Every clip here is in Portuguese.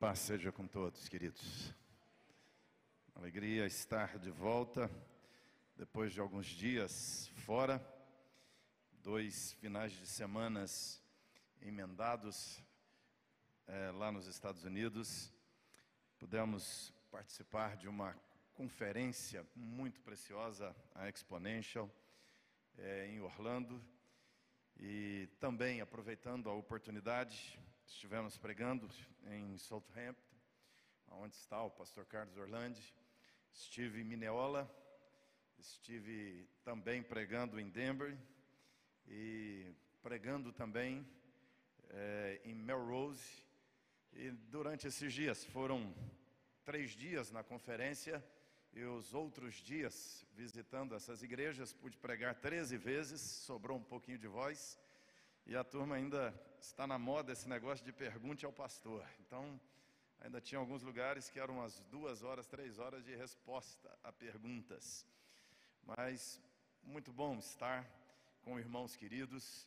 Paz seja com todos, queridos. Alegria estar de volta depois de alguns dias fora, dois finais de semanas emendados é, lá nos Estados Unidos. Pudemos participar de uma conferência muito preciosa, a Exponential, é, em Orlando, e também aproveitando a oportunidade estivemos pregando em Southampton, onde está o pastor Carlos Orlandi. Estive em Mineola, estive também pregando em Denver e pregando também é, em Melrose. E durante esses dias, foram três dias na conferência, e os outros dias visitando essas igrejas, pude pregar 13 vezes, sobrou um pouquinho de voz. E a turma ainda está na moda esse negócio de pergunte ao pastor. Então, ainda tinha alguns lugares que eram umas duas horas, três horas de resposta a perguntas. Mas muito bom estar com irmãos queridos,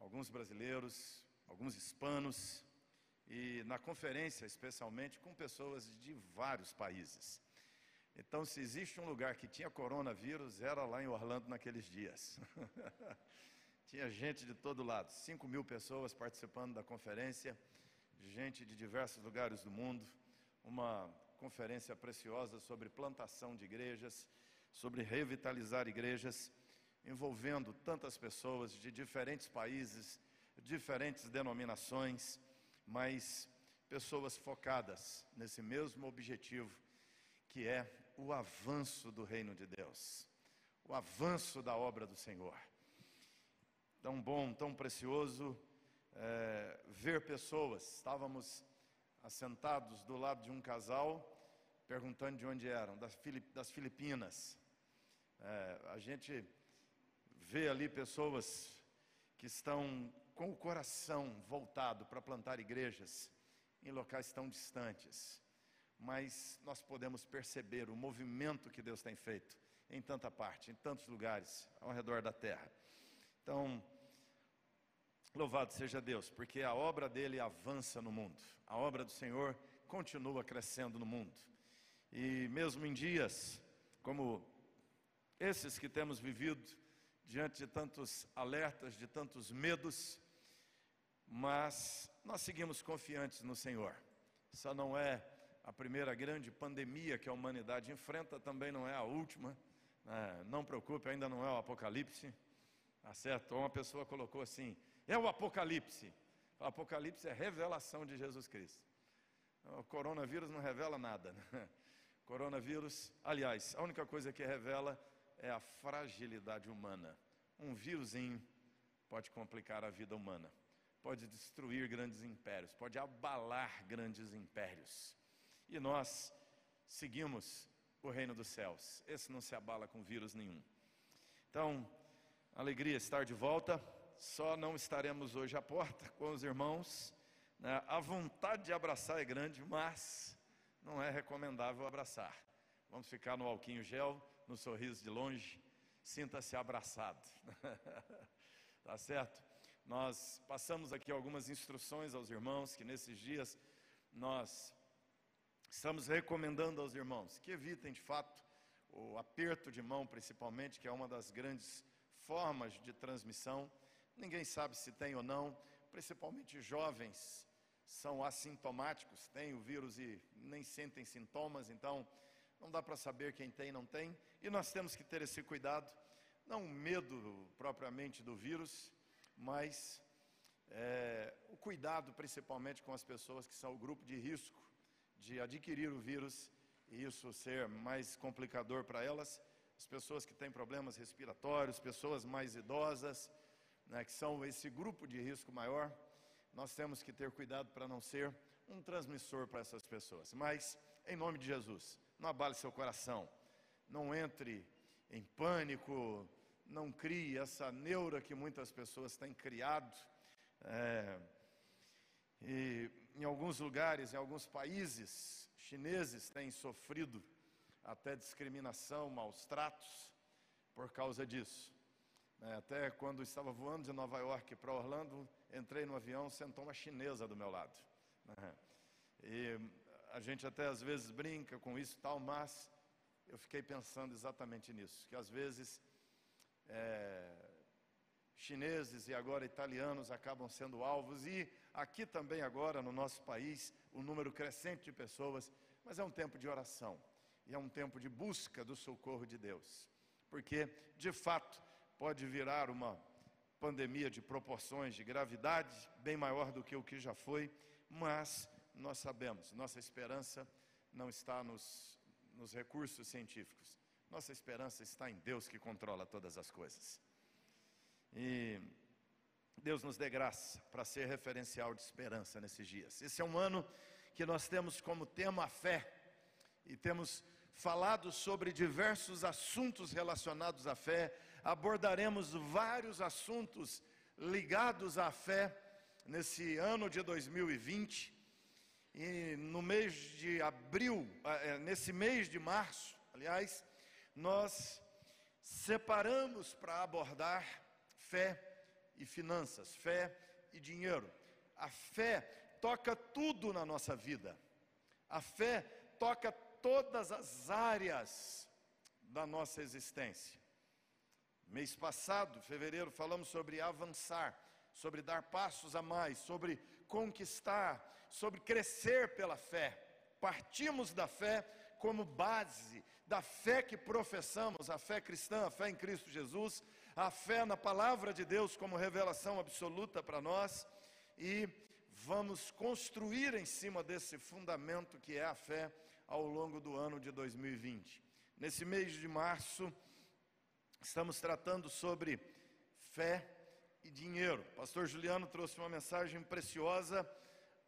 alguns brasileiros, alguns hispanos, e na conferência, especialmente, com pessoas de vários países. Então, se existe um lugar que tinha coronavírus, era lá em Orlando naqueles dias. Tinha gente de todo lado, 5 mil pessoas participando da conferência, gente de diversos lugares do mundo, uma conferência preciosa sobre plantação de igrejas, sobre revitalizar igrejas, envolvendo tantas pessoas de diferentes países, diferentes denominações, mas pessoas focadas nesse mesmo objetivo, que é o avanço do reino de Deus, o avanço da obra do Senhor tão bom, tão precioso é, ver pessoas. Estávamos assentados do lado de um casal, perguntando de onde eram, das, Filip, das Filipinas. É, a gente vê ali pessoas que estão com o coração voltado para plantar igrejas em locais tão distantes, mas nós podemos perceber o movimento que Deus tem feito em tanta parte, em tantos lugares ao redor da terra. Então, louvado seja Deus, porque a obra dele avança no mundo, a obra do Senhor continua crescendo no mundo. E mesmo em dias como esses que temos vivido, diante de tantos alertas, de tantos medos, mas nós seguimos confiantes no Senhor. Essa não é a primeira grande pandemia que a humanidade enfrenta, também não é a última. Né? Não preocupe, ainda não é o apocalipse. Tá certo? Uma pessoa colocou assim: é o Apocalipse. O Apocalipse é revelação de Jesus Cristo. O coronavírus não revela nada. Né? Coronavírus, aliás, a única coisa que revela é a fragilidade humana. Um vírusinho pode complicar a vida humana, pode destruir grandes impérios, pode abalar grandes impérios. E nós seguimos o reino dos céus. Esse não se abala com vírus nenhum. Então, Alegria estar de volta. Só não estaremos hoje à porta com os irmãos. Né? A vontade de abraçar é grande, mas não é recomendável abraçar. Vamos ficar no alquinho gel, no sorriso de longe. Sinta-se abraçado. tá certo? Nós passamos aqui algumas instruções aos irmãos que nesses dias nós estamos recomendando aos irmãos que evitem de fato o aperto de mão, principalmente, que é uma das grandes formas de transmissão, ninguém sabe se tem ou não, principalmente jovens são assintomáticos, têm o vírus e nem sentem sintomas, então não dá para saber quem tem e não tem, e nós temos que ter esse cuidado, não medo propriamente do vírus, mas é, o cuidado principalmente com as pessoas que são o grupo de risco de adquirir o vírus e isso ser mais complicador para elas. As pessoas que têm problemas respiratórios, pessoas mais idosas, né, que são esse grupo de risco maior, nós temos que ter cuidado para não ser um transmissor para essas pessoas. Mas, em nome de Jesus, não abale seu coração, não entre em pânico, não crie essa neura que muitas pessoas têm criado. É, e em alguns lugares, em alguns países chineses têm sofrido até discriminação, maus tratos por causa disso. É, até quando estava voando de Nova York para Orlando, entrei no avião, sentou uma chinesa do meu lado. Né? E a gente até às vezes brinca com isso tal, mas eu fiquei pensando exatamente nisso, que às vezes é, chineses e agora italianos acabam sendo alvos, e aqui também agora no nosso país, um número crescente de pessoas, mas é um tempo de oração, e é um tempo de busca do socorro de Deus, porque de fato pode virar uma pandemia de proporções de gravidade bem maior do que o que já foi, mas nós sabemos, nossa esperança não está nos, nos recursos científicos, nossa esperança está em Deus que controla todas as coisas. E Deus nos dê graça para ser referencial de esperança nesses dias. Esse é um ano que nós temos como tema a fé e temos falado sobre diversos assuntos relacionados à fé. Abordaremos vários assuntos ligados à fé nesse ano de 2020. E no mês de abril, é, nesse mês de março, aliás, nós separamos para abordar fé e finanças, fé e dinheiro. A fé toca tudo na nossa vida. A fé toca todas as áreas da nossa existência. Mês passado, fevereiro, falamos sobre avançar, sobre dar passos a mais, sobre conquistar, sobre crescer pela fé. Partimos da fé como base da fé que professamos, a fé cristã, a fé em Cristo Jesus, a fé na palavra de Deus como revelação absoluta para nós e vamos construir em cima desse fundamento que é a fé ao longo do ano de 2020. Nesse mês de março, estamos tratando sobre fé e dinheiro. pastor Juliano trouxe uma mensagem preciosa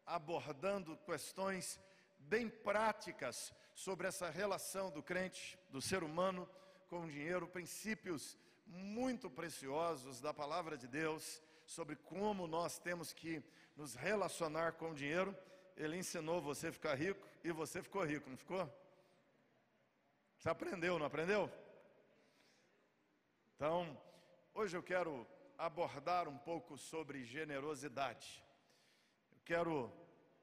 abordando questões bem práticas sobre essa relação do crente, do ser humano com o dinheiro, princípios muito preciosos da palavra de Deus sobre como nós temos que nos relacionar com o dinheiro. Ele ensinou você a ficar rico e você ficou rico, não ficou? Você aprendeu, não aprendeu? Então, hoje eu quero abordar um pouco sobre generosidade. Eu quero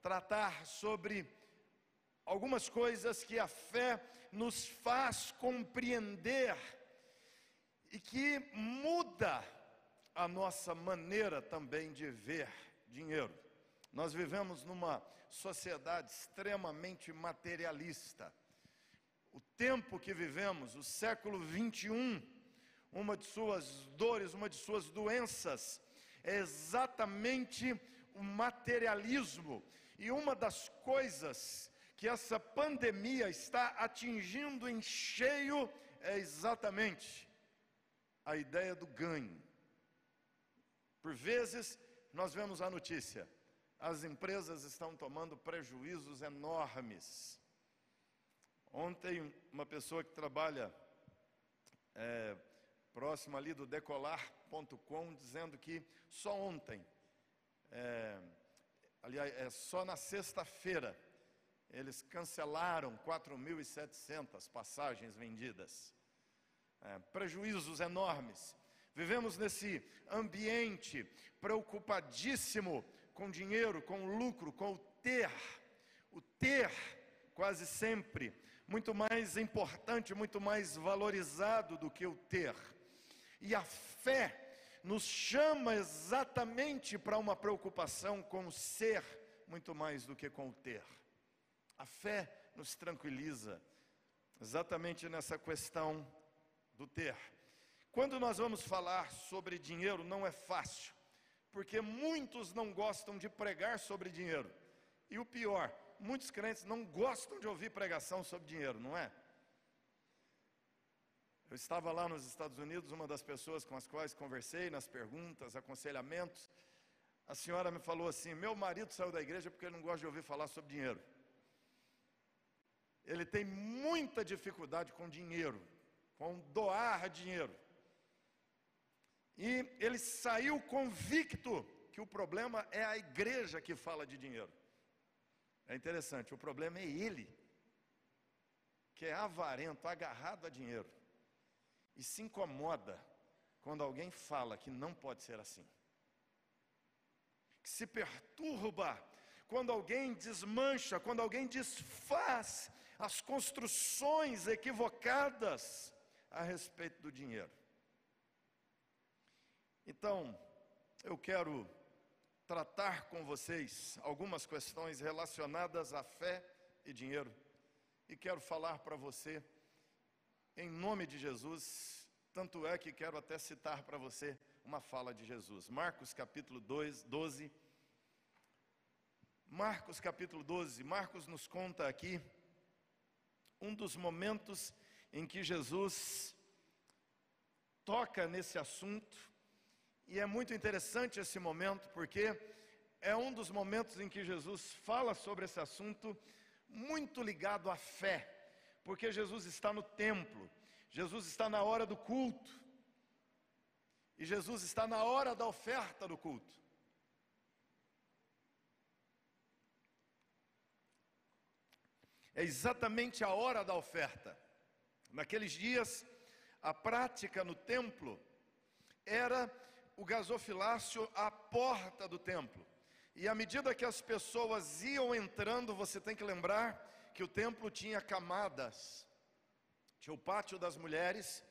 tratar sobre algumas coisas que a fé nos faz compreender e que muda a nossa maneira também de ver dinheiro. Nós vivemos numa sociedade extremamente materialista. O tempo que vivemos, o século 21, uma de suas dores, uma de suas doenças, é exatamente o materialismo. E uma das coisas que essa pandemia está atingindo em cheio é exatamente a ideia do ganho. Por vezes, nós vemos a notícia: as empresas estão tomando prejuízos enormes. Ontem, uma pessoa que trabalha é, próximo ali do decolar.com, dizendo que só ontem, é, aliás, é só na sexta-feira, eles cancelaram 4.700 passagens vendidas é, prejuízos enormes. Vivemos nesse ambiente preocupadíssimo com dinheiro, com lucro, com o ter. O ter, quase sempre, muito mais importante, muito mais valorizado do que o ter. E a fé nos chama exatamente para uma preocupação com o ser, muito mais do que com o ter. A fé nos tranquiliza, exatamente nessa questão do ter. Quando nós vamos falar sobre dinheiro, não é fácil, porque muitos não gostam de pregar sobre dinheiro. E o pior, muitos crentes não gostam de ouvir pregação sobre dinheiro, não é? Eu estava lá nos Estados Unidos, uma das pessoas com as quais conversei nas perguntas, aconselhamentos, a senhora me falou assim: meu marido saiu da igreja porque ele não gosta de ouvir falar sobre dinheiro. Ele tem muita dificuldade com dinheiro com doar dinheiro. E ele saiu convicto que o problema é a igreja que fala de dinheiro. É interessante, o problema é ele, que é avarento, agarrado a dinheiro, e se incomoda quando alguém fala que não pode ser assim, que se perturba quando alguém desmancha, quando alguém desfaz as construções equivocadas a respeito do dinheiro. Então, eu quero tratar com vocês algumas questões relacionadas à fé e dinheiro. E quero falar para você, em nome de Jesus, tanto é que quero até citar para você uma fala de Jesus. Marcos capítulo 2, 12. Marcos capítulo 12. Marcos nos conta aqui um dos momentos em que Jesus toca nesse assunto e é muito interessante esse momento, porque é um dos momentos em que Jesus fala sobre esse assunto, muito ligado à fé, porque Jesus está no templo, Jesus está na hora do culto, e Jesus está na hora da oferta do culto. É exatamente a hora da oferta. Naqueles dias, a prática no templo era o gasofilácio à porta do templo. E à medida que as pessoas iam entrando, você tem que lembrar que o templo tinha camadas. Tinha o pátio das mulheres,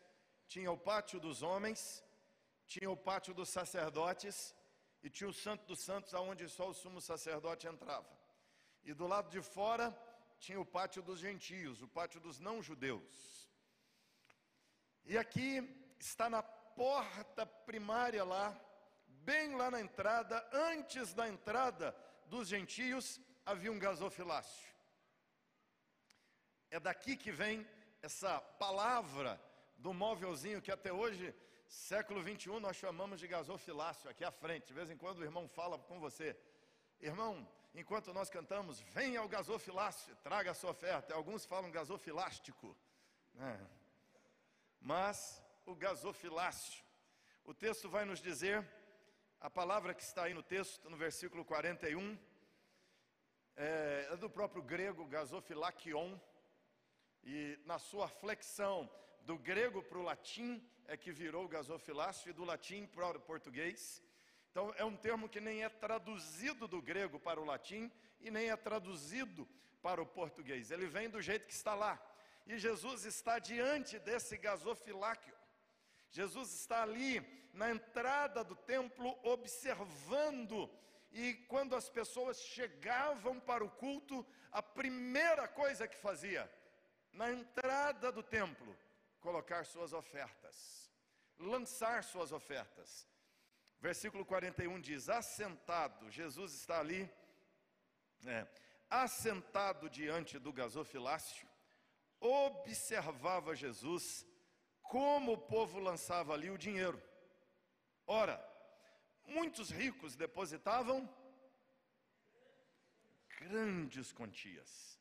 tinha o pátio dos homens, tinha o pátio dos sacerdotes e tinha o Santo dos Santos, aonde só o sumo sacerdote entrava. E do lado de fora tinha o pátio dos gentios, o pátio dos não-judeus. E aqui está na porta primária lá, bem lá na entrada, antes da entrada dos gentios, havia um gasofilácio. É daqui que vem essa palavra do móvelzinho que até hoje, século 21, nós chamamos de gasofilácio, aqui à frente. De vez em quando o irmão fala com você, irmão, enquanto nós cantamos, venha ao gasofilácio, traga a sua oferta. Alguns falam gasofilástico, né? mas o gasofilácio. O texto vai nos dizer, a palavra que está aí no texto, no versículo 41, é, é do próprio grego gasofilakion, e na sua flexão do grego para o latim é que virou gasofilácio e do latim para o português. Então é um termo que nem é traduzido do grego para o latim e nem é traduzido para o português. Ele vem do jeito que está lá. E Jesus está diante desse gasofiláquio. Jesus está ali na entrada do templo observando, e quando as pessoas chegavam para o culto, a primeira coisa que fazia, na entrada do templo, colocar suas ofertas, lançar suas ofertas. Versículo 41 diz: Assentado, Jesus está ali, é, assentado diante do gasofilácio, observava Jesus como o povo lançava ali o dinheiro. Ora, muitos ricos depositavam grandes quantias.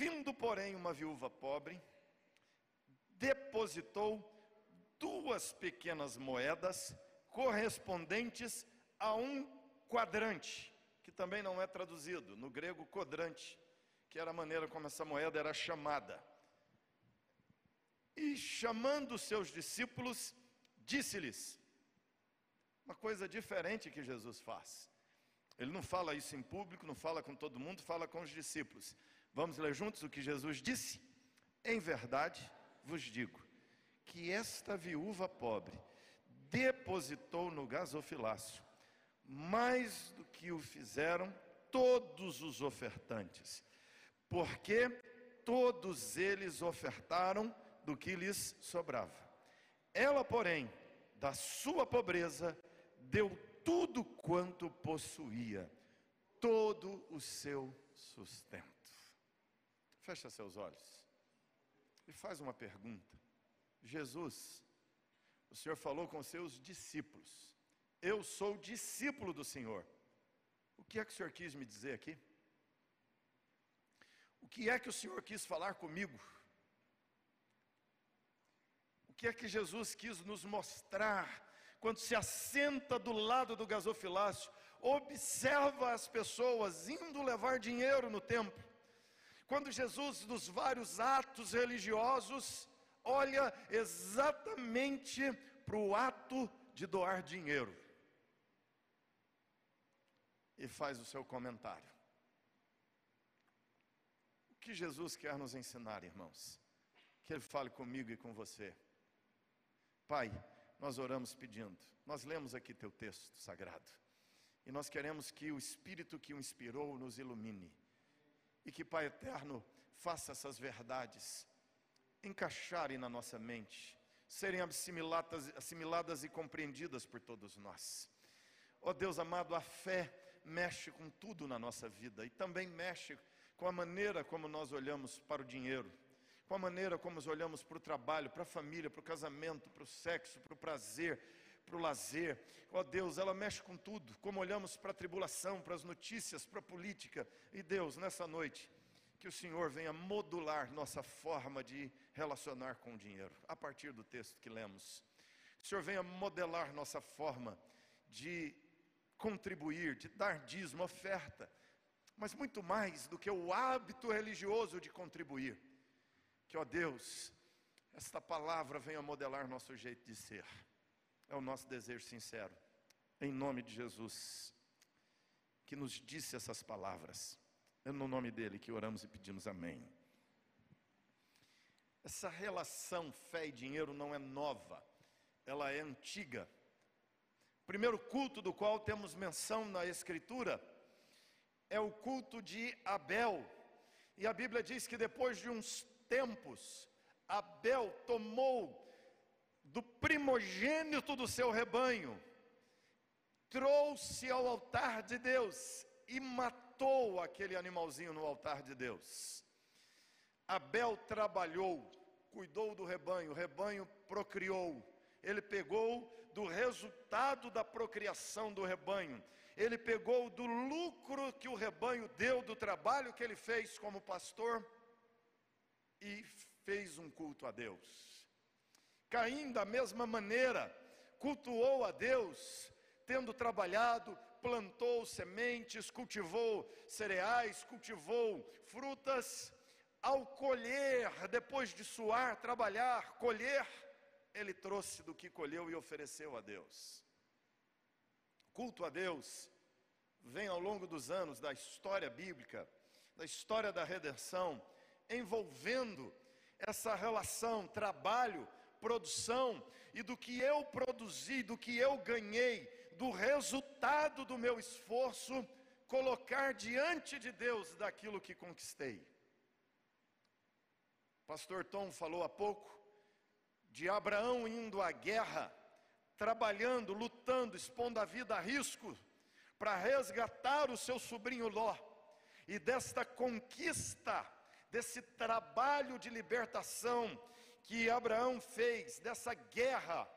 Vindo, porém, uma viúva pobre, depositou duas pequenas moedas correspondentes a um quadrante, que também não é traduzido, no grego quadrante, que era a maneira como essa moeda era chamada. E chamando seus discípulos, disse-lhes: uma coisa diferente que Jesus faz. Ele não fala isso em público, não fala com todo mundo, fala com os discípulos. Vamos ler juntos o que Jesus disse? Em verdade vos digo que esta viúva pobre depositou no gasofilácio mais do que o fizeram todos os ofertantes, porque todos eles ofertaram do que lhes sobrava. Ela, porém, da sua pobreza, deu tudo quanto possuía, todo o seu sustento. Fecha seus olhos e faz uma pergunta. Jesus, o Senhor falou com seus discípulos: Eu sou discípulo do Senhor. O que é que o Senhor quis me dizer aqui? O que é que o Senhor quis falar comigo? que é que Jesus quis nos mostrar quando se assenta do lado do gasofilácio, observa as pessoas indo levar dinheiro no templo. Quando Jesus, nos vários atos religiosos, olha exatamente para o ato de doar dinheiro e faz o seu comentário. que Jesus quer nos ensinar, irmãos? Que Ele fale comigo e com você. Pai, nós oramos pedindo, nós lemos aqui teu texto sagrado, e nós queremos que o Espírito que o inspirou nos ilumine, e que, Pai eterno, faça essas verdades encaixarem na nossa mente, serem assimiladas, assimiladas e compreendidas por todos nós. Ó oh Deus amado, a fé mexe com tudo na nossa vida e também mexe com a maneira como nós olhamos para o dinheiro, com a maneira como nós olhamos para o trabalho, para a família, para o casamento, para o sexo, para o prazer, para o lazer. Ó oh Deus, ela mexe com tudo, como olhamos para a tribulação, para as notícias, para a política. E Deus, nessa noite, que o Senhor venha modular nossa forma de relacionar com o dinheiro, a partir do texto que lemos. Que o Senhor venha modelar nossa forma de contribuir, de dar dízimo, oferta, mas muito mais do que o hábito religioso de contribuir. Que, ó Deus, esta palavra venha modelar nosso jeito de ser. É o nosso desejo sincero. Em nome de Jesus, que nos disse essas palavras. É no nome dele que oramos e pedimos amém. Essa relação fé e dinheiro não é nova, ela é antiga. O primeiro culto do qual temos menção na Escritura é o culto de Abel. E a Bíblia diz que depois de uns tempos, Abel tomou do primogênito do seu rebanho, trouxe ao altar de Deus e matou aquele animalzinho no altar de Deus. Abel trabalhou, cuidou do rebanho, o rebanho procriou. Ele pegou do resultado da procriação do rebanho, ele pegou do lucro que o rebanho deu do trabalho que ele fez como pastor e fez um culto a Deus. Caim, da mesma maneira, cultuou a Deus, tendo trabalhado, plantou sementes, cultivou cereais, cultivou frutas. Ao colher, depois de suar, trabalhar, colher, ele trouxe do que colheu e ofereceu a Deus. Culto a Deus vem ao longo dos anos da história bíblica, da história da redenção, envolvendo essa relação trabalho, produção e do que eu produzi, do que eu ganhei, do resultado do meu esforço, colocar diante de Deus daquilo que conquistei. Pastor Tom falou há pouco de Abraão indo à guerra, trabalhando, lutando, expondo a vida a risco para resgatar o seu sobrinho Ló. E desta conquista, desse trabalho de libertação que Abraão fez, dessa guerra,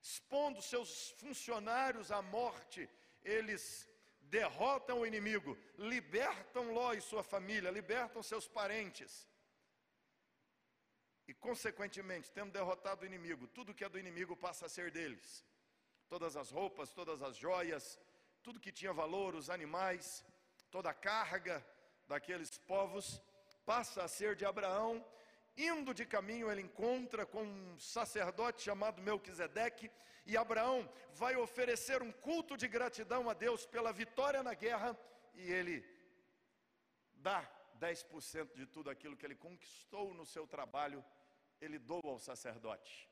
expondo seus funcionários à morte, eles derrotam o inimigo, libertam Ló e sua família, libertam seus parentes. E, consequentemente, tendo derrotado o inimigo, tudo que é do inimigo passa a ser deles. Todas as roupas, todas as joias, tudo que tinha valor, os animais, toda a carga daqueles povos, passa a ser de Abraão Indo de caminho, ele encontra com um sacerdote chamado Melquisedeque, e Abraão vai oferecer um culto de gratidão a Deus pela vitória na guerra, e ele dá 10% de tudo aquilo que ele conquistou no seu trabalho, ele doa ao sacerdote,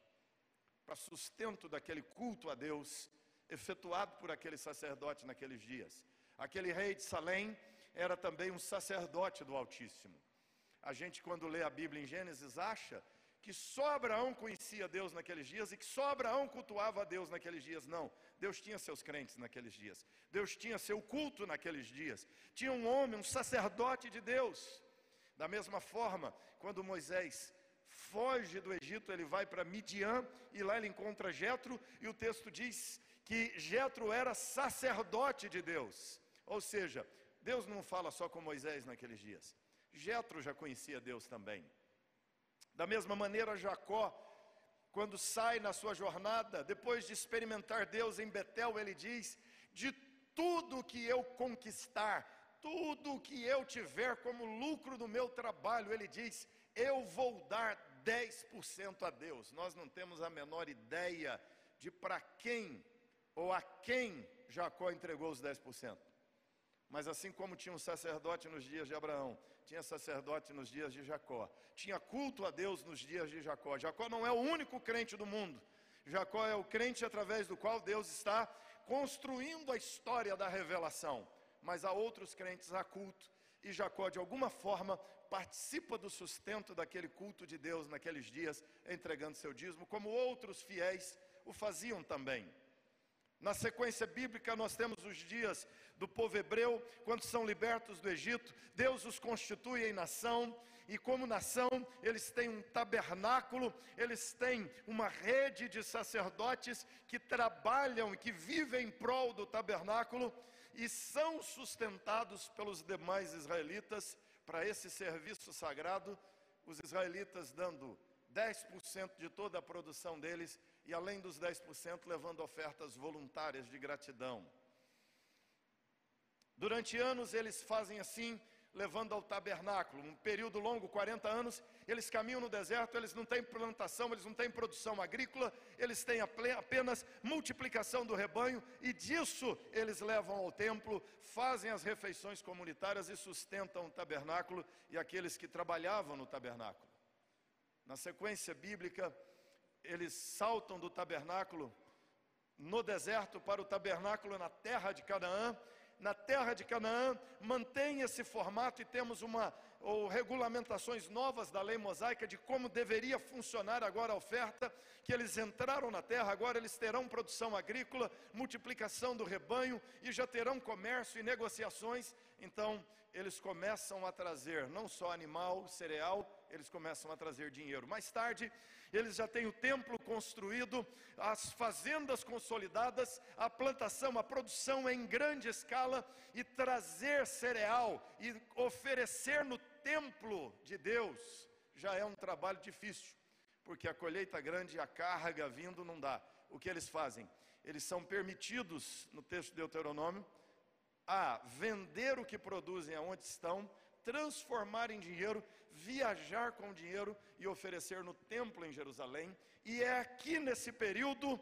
para sustento daquele culto a Deus, efetuado por aquele sacerdote naqueles dias. Aquele rei de Salém era também um sacerdote do Altíssimo. A gente, quando lê a Bíblia em Gênesis, acha que só Abraão conhecia Deus naqueles dias e que só Abraão cultuava a Deus naqueles dias. Não, Deus tinha seus crentes naqueles dias, Deus tinha seu culto naqueles dias. Tinha um homem, um sacerdote de Deus. Da mesma forma, quando Moisés foge do Egito, ele vai para Midian e lá ele encontra Jetro e o texto diz que Jetro era sacerdote de Deus. Ou seja, Deus não fala só com Moisés naqueles dias. Jetro já conhecia Deus também. Da mesma maneira, Jacó, quando sai na sua jornada, depois de experimentar Deus em Betel, ele diz: De tudo que eu conquistar, tudo que eu tiver como lucro do meu trabalho, ele diz: Eu vou dar 10% a Deus. Nós não temos a menor ideia de para quem ou a quem Jacó entregou os 10%. Mas assim como tinha um sacerdote nos dias de Abraão, tinha sacerdote nos dias de Jacó, tinha culto a Deus nos dias de Jacó. Jacó não é o único crente do mundo. Jacó é o crente através do qual Deus está construindo a história da revelação. Mas há outros crentes a culto, e Jacó, de alguma forma, participa do sustento daquele culto de Deus naqueles dias, entregando seu dízimo, como outros fiéis o faziam também. Na sequência bíblica, nós temos os dias do povo hebreu, quando são libertos do Egito, Deus os constitui em nação, e como nação, eles têm um tabernáculo, eles têm uma rede de sacerdotes que trabalham e que vivem em prol do tabernáculo e são sustentados pelos demais israelitas para esse serviço sagrado, os israelitas dando 10% de toda a produção deles e além dos 10% levando ofertas voluntárias de gratidão. Durante anos eles fazem assim, levando ao tabernáculo, um período longo, 40 anos, eles caminham no deserto, eles não têm plantação, eles não têm produção agrícola, eles têm apenas multiplicação do rebanho, e disso eles levam ao templo, fazem as refeições comunitárias e sustentam o tabernáculo e aqueles que trabalhavam no tabernáculo. Na sequência bíblica, eles saltam do tabernáculo no deserto para o tabernáculo na terra de Canaã. Na terra de Canaã mantém esse formato e temos uma ou regulamentações novas da lei mosaica de como deveria funcionar agora a oferta, que eles entraram na terra, agora eles terão produção agrícola, multiplicação do rebanho e já terão comércio e negociações. Então, eles começam a trazer não só animal, cereal, eles começam a trazer dinheiro. Mais tarde, eles já têm o templo construído, as fazendas consolidadas, a plantação, a produção em grande escala e trazer cereal e oferecer no templo de Deus já é um trabalho difícil, porque a colheita grande e a carga vindo não dá. O que eles fazem? Eles são permitidos, no texto de Deuteronômio, a vender o que produzem aonde estão, transformar em dinheiro, viajar com dinheiro e oferecer no templo em Jerusalém. E é aqui nesse período,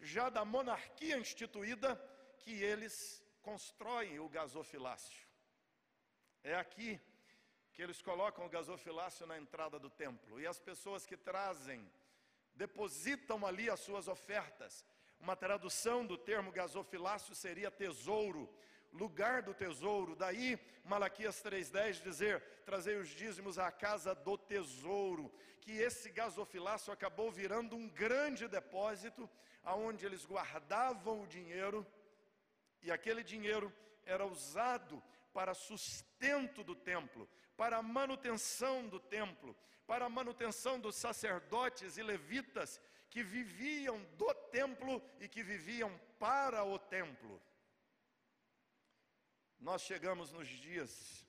já da monarquia instituída, que eles constroem o gasofilácio. É aqui que eles colocam o gasofilácio na entrada do templo. E as pessoas que trazem, depositam ali as suas ofertas. Uma tradução do termo gasofilácio seria tesouro lugar do tesouro. Daí Malaquias 3:10 dizer: "Trazei os dízimos à casa do tesouro", que esse gasofilácio acabou virando um grande depósito aonde eles guardavam o dinheiro e aquele dinheiro era usado para sustento do templo, para a manutenção do templo, para a manutenção dos sacerdotes e levitas que viviam do templo e que viviam para o templo. Nós chegamos nos dias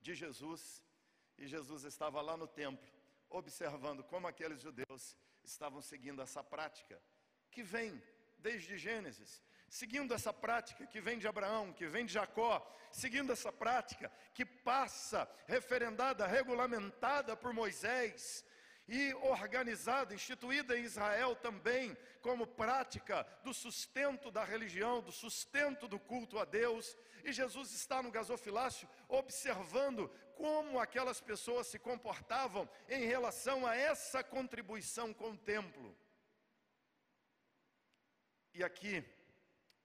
de Jesus e Jesus estava lá no templo, observando como aqueles judeus estavam seguindo essa prática que vem desde Gênesis, seguindo essa prática que vem de Abraão, que vem de Jacó, seguindo essa prática que passa referendada, regulamentada por Moisés, e organizada, instituída em Israel também, como prática do sustento da religião, do sustento do culto a Deus. E Jesus está no gasofilácio observando como aquelas pessoas se comportavam em relação a essa contribuição com o templo. E aqui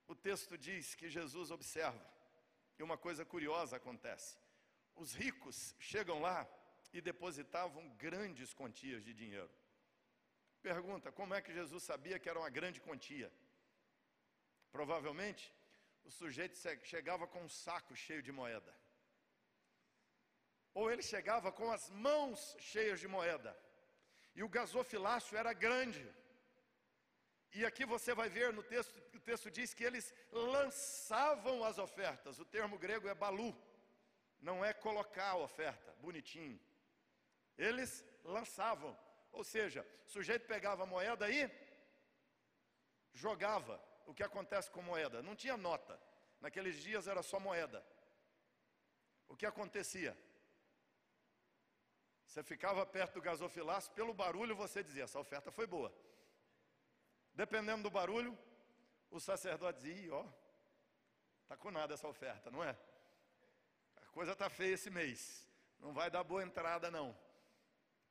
o texto diz que Jesus observa, e uma coisa curiosa acontece: os ricos chegam lá e depositavam grandes quantias de dinheiro. Pergunta: como é que Jesus sabia que era uma grande quantia? Provavelmente, o sujeito chegava com um saco cheio de moeda. Ou ele chegava com as mãos cheias de moeda. E o gasofilácio era grande. E aqui você vai ver no texto, o texto diz que eles lançavam as ofertas. O termo grego é balu. Não é colocar a oferta, bonitinho. Eles lançavam, ou seja, o sujeito pegava a moeda aí, jogava. O que acontece com moeda? Não tinha nota. Naqueles dias era só moeda. O que acontecia? Você ficava perto do gasofilácio, pelo barulho você dizia: essa oferta foi boa. Dependendo do barulho, o sacerdote dizia: ó, tá com nada essa oferta, não é? coisa está feia esse mês, não vai dar boa entrada não.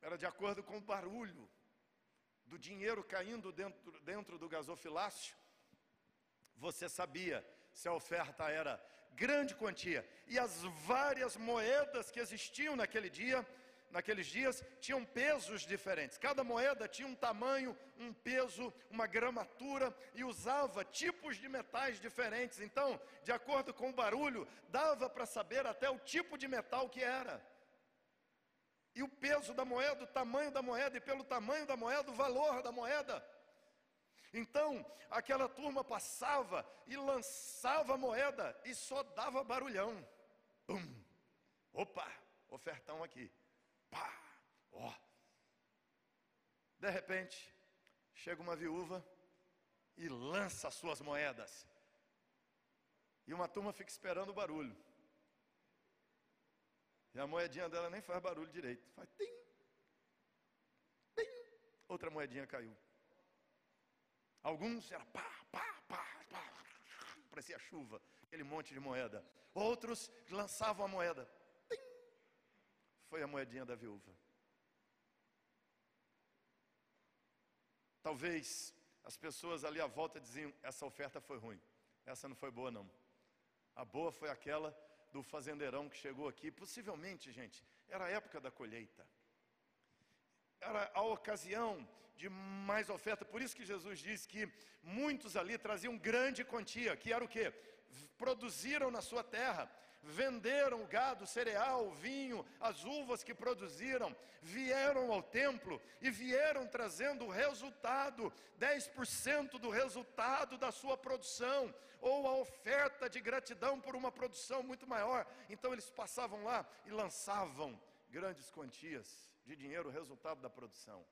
Era de acordo com o barulho do dinheiro caindo dentro, dentro do gasofilácio, você sabia se a oferta era grande quantia. E as várias moedas que existiam naquele dia, naqueles dias, tinham pesos diferentes. Cada moeda tinha um tamanho, um peso, uma gramatura e usava tipos de metais diferentes. Então, de acordo com o barulho, dava para saber até o tipo de metal que era. E o peso da moeda, o tamanho da moeda, e pelo tamanho da moeda, o valor da moeda. Então, aquela turma passava e lançava a moeda e só dava barulhão. Pum. Opa, ofertão aqui. Pá, ó. De repente, chega uma viúva e lança as suas moedas. E uma turma fica esperando o barulho. E a moedinha dela nem faz barulho direito. Faz tim, tim. Outra moedinha caiu. Alguns era pá, pá, pá, pá. Parecia chuva, aquele monte de moeda. Outros lançavam a moeda. Tim. Foi a moedinha da viúva. Talvez as pessoas ali à volta diziam: essa oferta foi ruim, essa não foi boa não. A boa foi aquela do fazendeirão que chegou aqui. Possivelmente, gente, era a época da colheita. Era a ocasião de mais oferta. Por isso que Jesus disse que muitos ali traziam grande quantia, que era o que? Produziram na sua terra venderam o gado, cereal, vinho, as uvas que produziram, vieram ao templo e vieram trazendo o resultado, 10% do resultado da sua produção, ou a oferta de gratidão por uma produção muito maior. Então eles passavam lá e lançavam grandes quantias de dinheiro, resultado da produção.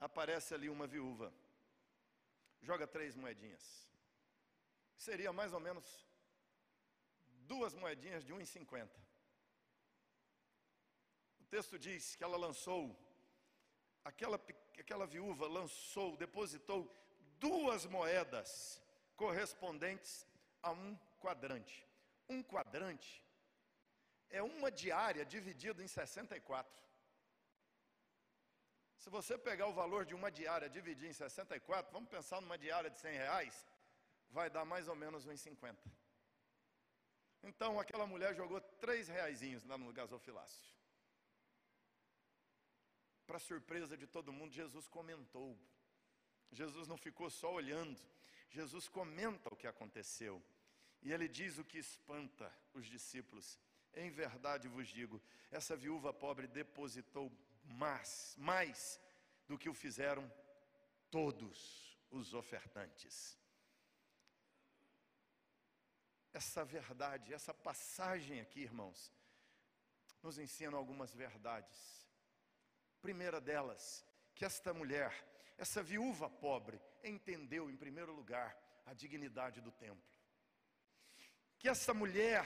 Aparece ali uma viúva, joga três moedinhas. Seria mais ou menos duas moedinhas de 1,50. O texto diz que ela lançou, aquela, aquela viúva lançou, depositou duas moedas correspondentes a um quadrante. Um quadrante é uma diária dividida em 64. Se você pegar o valor de uma diária dividir em 64, vamos pensar numa diária de 100 reais, vai dar mais ou menos 1,50. Então aquela mulher jogou três reaisinhos lá no gasofilácio. Para surpresa de todo mundo, Jesus comentou. Jesus não ficou só olhando, Jesus comenta o que aconteceu. E ele diz o que espanta os discípulos. Em verdade vos digo, essa viúva pobre depositou mais, mais do que o fizeram todos os ofertantes essa verdade, essa passagem aqui, irmãos, nos ensina algumas verdades. Primeira delas, que esta mulher, essa viúva pobre, entendeu em primeiro lugar a dignidade do templo. Que essa mulher,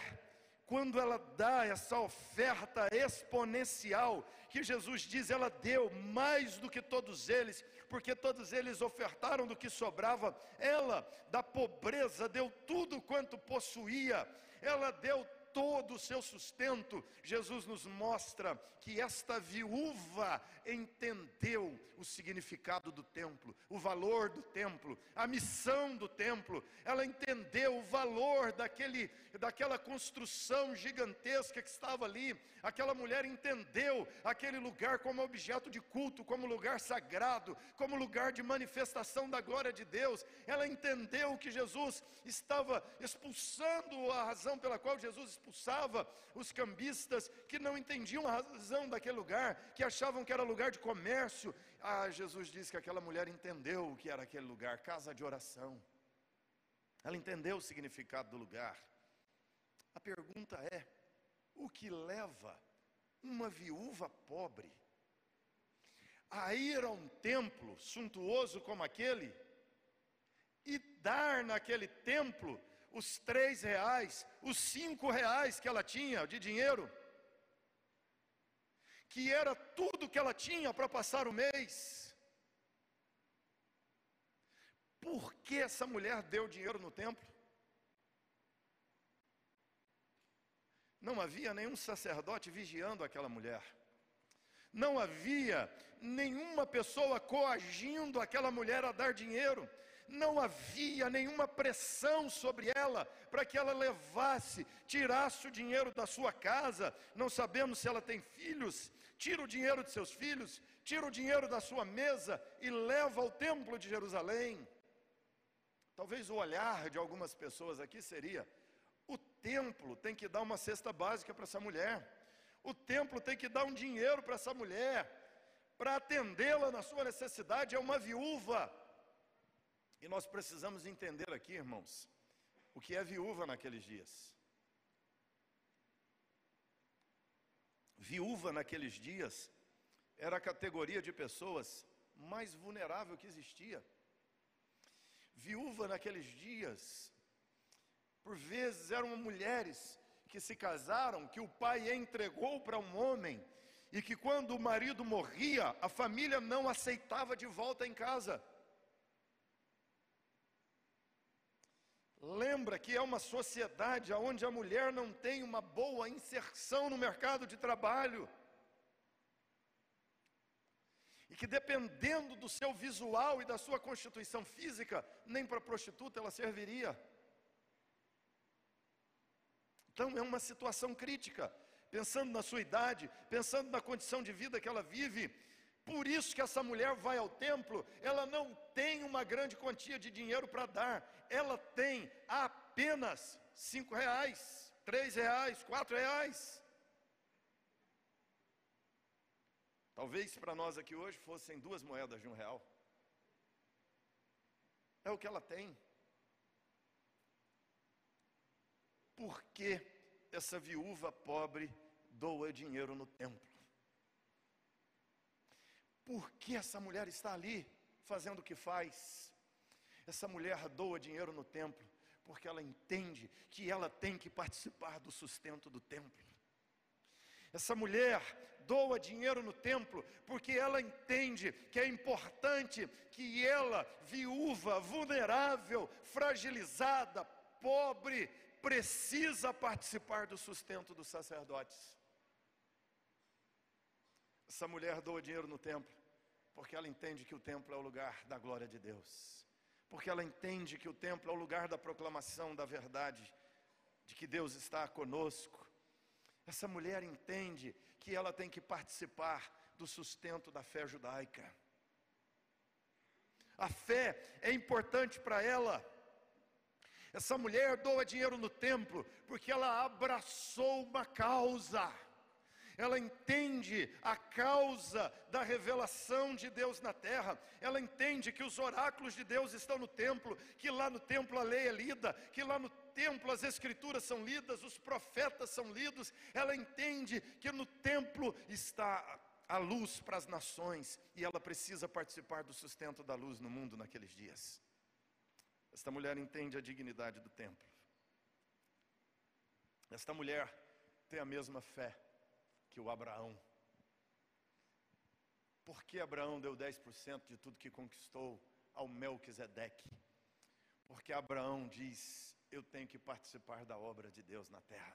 quando ela dá essa oferta exponencial, que Jesus diz, ela deu mais do que todos eles, porque todos eles ofertaram do que sobrava, ela da pobreza deu tudo quanto possuía, ela deu todo o seu sustento, Jesus nos mostra que esta viúva entendeu o significado do templo, o valor do templo, a missão do templo, ela entendeu o valor daquele, daquela construção gigantesca que estava ali, aquela mulher entendeu aquele lugar como objeto de culto, como lugar sagrado, como lugar de manifestação da glória de Deus, ela entendeu que Jesus estava expulsando a razão pela qual Jesus expulsava os cambistas que não entendiam a razão daquele lugar, que achavam que era lugar de comércio. Ah, Jesus disse que aquela mulher entendeu o que era aquele lugar, casa de oração. Ela entendeu o significado do lugar. A pergunta é: o que leva uma viúva pobre a ir a um templo suntuoso como aquele e dar naquele templo os três reais, os cinco reais que ela tinha de dinheiro, que era tudo que ela tinha para passar o mês. Por que essa mulher deu dinheiro no templo? não havia nenhum sacerdote vigiando aquela mulher. Não havia nenhuma pessoa coagindo aquela mulher a dar dinheiro. Não havia nenhuma pressão sobre ela para que ela levasse, tirasse o dinheiro da sua casa. Não sabemos se ela tem filhos. Tira o dinheiro de seus filhos, tira o dinheiro da sua mesa e leva ao templo de Jerusalém. Talvez o olhar de algumas pessoas aqui seria: o templo tem que dar uma cesta básica para essa mulher. O templo tem que dar um dinheiro para essa mulher, para atendê-la na sua necessidade. É uma viúva. E nós precisamos entender aqui, irmãos, o que é viúva naqueles dias. Viúva naqueles dias era a categoria de pessoas mais vulnerável que existia. Viúva naqueles dias, por vezes eram mulheres que se casaram, que o pai entregou para um homem, e que quando o marido morria, a família não aceitava de volta em casa. Lembra que é uma sociedade onde a mulher não tem uma boa inserção no mercado de trabalho. E que dependendo do seu visual e da sua constituição física, nem para prostituta ela serviria. Então é uma situação crítica, pensando na sua idade, pensando na condição de vida que ela vive. Por isso que essa mulher vai ao templo, ela não tem uma grande quantia de dinheiro para dar, ela tem apenas cinco reais, três reais, quatro reais. Talvez para nós aqui hoje fossem duas moedas de um real. É o que ela tem. por que essa viúva pobre doa dinheiro no templo? Por que essa mulher está ali fazendo o que faz? Essa mulher doa dinheiro no templo porque ela entende que ela tem que participar do sustento do templo. Essa mulher doa dinheiro no templo porque ela entende que é importante que ela, viúva, vulnerável, fragilizada, pobre, precisa participar do sustento dos sacerdotes. Essa mulher doa dinheiro no templo, porque ela entende que o templo é o lugar da glória de Deus, porque ela entende que o templo é o lugar da proclamação da verdade, de que Deus está conosco. Essa mulher entende que ela tem que participar do sustento da fé judaica. A fé é importante para ela essa mulher doa dinheiro no templo porque ela abraçou uma causa. Ela entende a causa da revelação de Deus na terra. Ela entende que os oráculos de Deus estão no templo, que lá no templo a lei é lida, que lá no templo as escrituras são lidas, os profetas são lidos. Ela entende que no templo está a luz para as nações e ela precisa participar do sustento da luz no mundo naqueles dias. Esta mulher entende a dignidade do templo. Esta mulher tem a mesma fé que o Abraão. Por que Abraão deu 10% de tudo que conquistou ao Melquisedeque? Porque Abraão diz: Eu tenho que participar da obra de Deus na terra.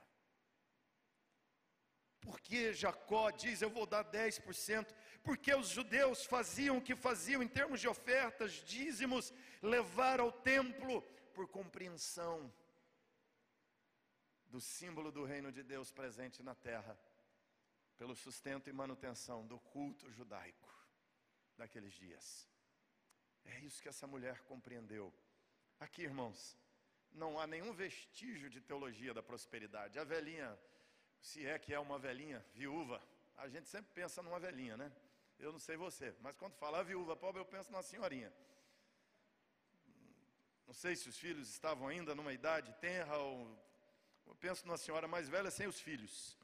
Porque Jacó diz: Eu vou dar 10%. Porque os judeus faziam o que faziam em termos de ofertas, dízimos, levar ao templo por compreensão do símbolo do reino de Deus presente na terra, pelo sustento e manutenção do culto judaico daqueles dias. É isso que essa mulher compreendeu. Aqui, irmãos, não há nenhum vestígio de teologia da prosperidade. A velhinha se é que é uma velhinha viúva, a gente sempre pensa numa velhinha, né? Eu não sei você, mas quando fala a viúva pobre, eu penso numa senhorinha. Não sei se os filhos estavam ainda numa idade tenra ou eu penso numa senhora mais velha sem os filhos.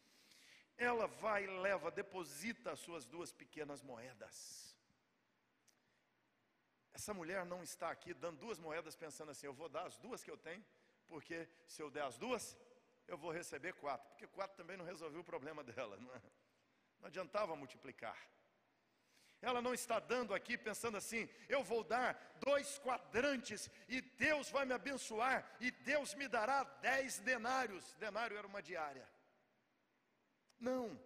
Ela vai e leva, deposita as suas duas pequenas moedas. Essa mulher não está aqui dando duas moedas pensando assim, eu vou dar as duas que eu tenho, porque se eu der as duas, eu vou receber quatro, porque quatro também não resolveu o problema dela, não, é? não adiantava multiplicar. Ela não está dando aqui pensando assim: eu vou dar dois quadrantes e Deus vai me abençoar e Deus me dará dez denários. Denário era uma diária. Não,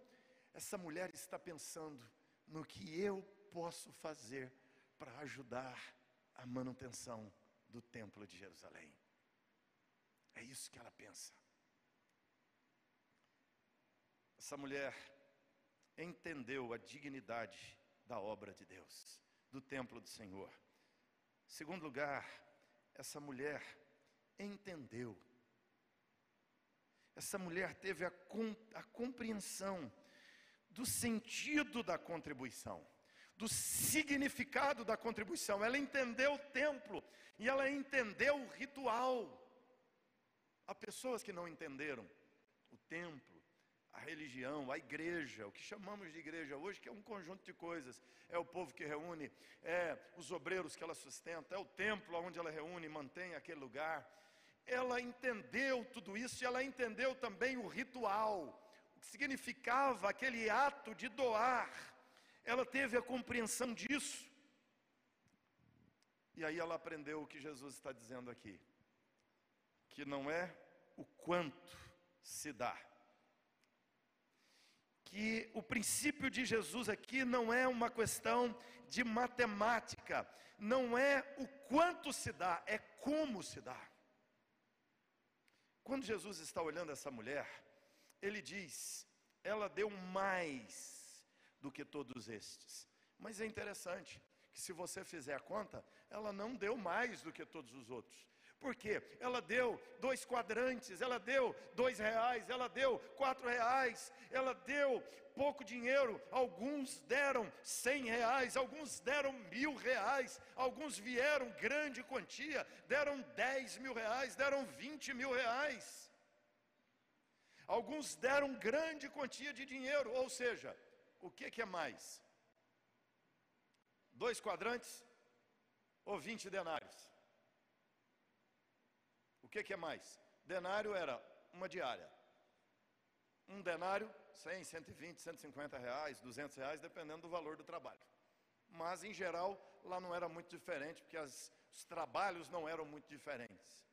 essa mulher está pensando no que eu posso fazer para ajudar a manutenção do templo de Jerusalém. É isso que ela pensa. Essa mulher entendeu a dignidade da obra de Deus, do templo do Senhor. Segundo lugar, essa mulher entendeu. Essa mulher teve a, a compreensão do sentido da contribuição, do significado da contribuição. Ela entendeu o templo e ela entendeu o ritual. Há pessoas que não entenderam o templo, a religião, a igreja, o que chamamos de igreja hoje, que é um conjunto de coisas. É o povo que reúne, é os obreiros que ela sustenta, é o templo onde ela reúne e mantém aquele lugar. Ela entendeu tudo isso e ela entendeu também o ritual, o que significava aquele ato de doar. Ela teve a compreensão disso. E aí ela aprendeu o que Jesus está dizendo aqui: que não é o quanto se dá que o princípio de Jesus aqui não é uma questão de matemática, não é o quanto se dá, é como se dá. Quando Jesus está olhando essa mulher, ele diz: ela deu mais do que todos estes. Mas é interessante que, se você fizer a conta, ela não deu mais do que todos os outros. Porque ela deu dois quadrantes, ela deu dois reais, ela deu quatro reais, ela deu pouco dinheiro, alguns deram cem reais, alguns deram mil reais, alguns vieram grande quantia, deram dez mil reais, deram vinte mil reais. Alguns deram grande quantia de dinheiro, ou seja, o que, que é mais? Dois quadrantes ou vinte denários? Que, que é mais? Denário era uma diária. Um denário, 100, 120, 150 reais, 200 reais, dependendo do valor do trabalho. Mas, em geral, lá não era muito diferente, porque as, os trabalhos não eram muito diferentes.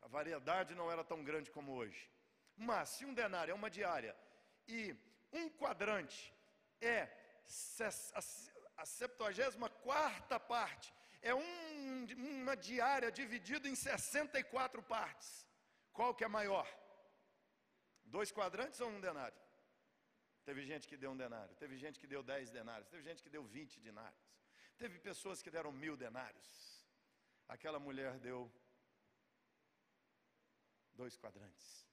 A variedade não era tão grande como hoje. Mas, se um denário é uma diária e um quadrante é a 74 parte é um, uma diária dividida em 64 partes. Qual que é maior? Dois quadrantes ou um denário? Teve gente que deu um denário, teve gente que deu dez denários, teve gente que deu vinte denários, teve pessoas que deram mil denários. Aquela mulher deu dois quadrantes.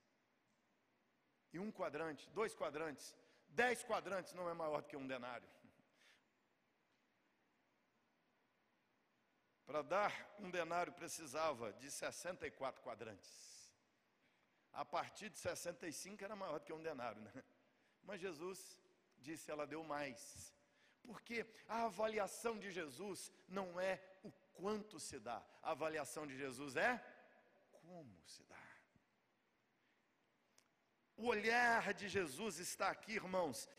E um quadrante, dois quadrantes, dez quadrantes não é maior do que um denário. Para dar um denário precisava de 64 quadrantes. A partir de 65 era maior do que um denário, né? Mas Jesus disse, ela deu mais. Porque a avaliação de Jesus não é o quanto se dá, a avaliação de Jesus é como se dá. O olhar de Jesus está aqui, irmãos,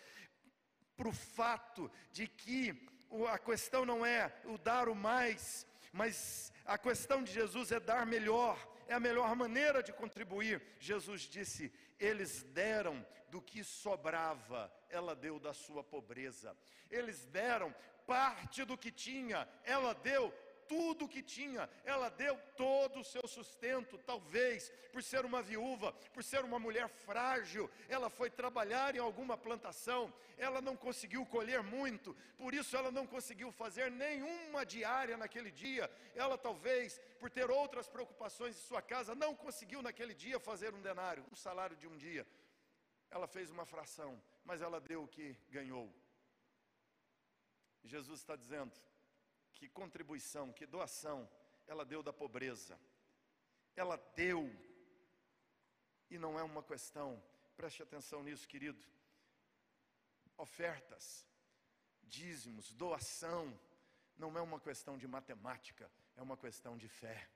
para o fato de que a questão não é o dar o mais, mas a questão de Jesus é dar melhor, é a melhor maneira de contribuir. Jesus disse: eles deram do que sobrava, ela deu da sua pobreza. Eles deram parte do que tinha, ela deu tudo o que tinha, ela deu todo o seu sustento, talvez por ser uma viúva, por ser uma mulher frágil, ela foi trabalhar em alguma plantação, ela não conseguiu colher muito, por isso ela não conseguiu fazer nenhuma diária naquele dia, ela talvez, por ter outras preocupações em sua casa, não conseguiu naquele dia fazer um denário, um salário de um dia. Ela fez uma fração, mas ela deu o que ganhou. Jesus está dizendo: que contribuição, que doação ela deu da pobreza. Ela deu. E não é uma questão, preste atenção nisso, querido. Ofertas, dízimos, doação, não é uma questão de matemática, é uma questão de fé.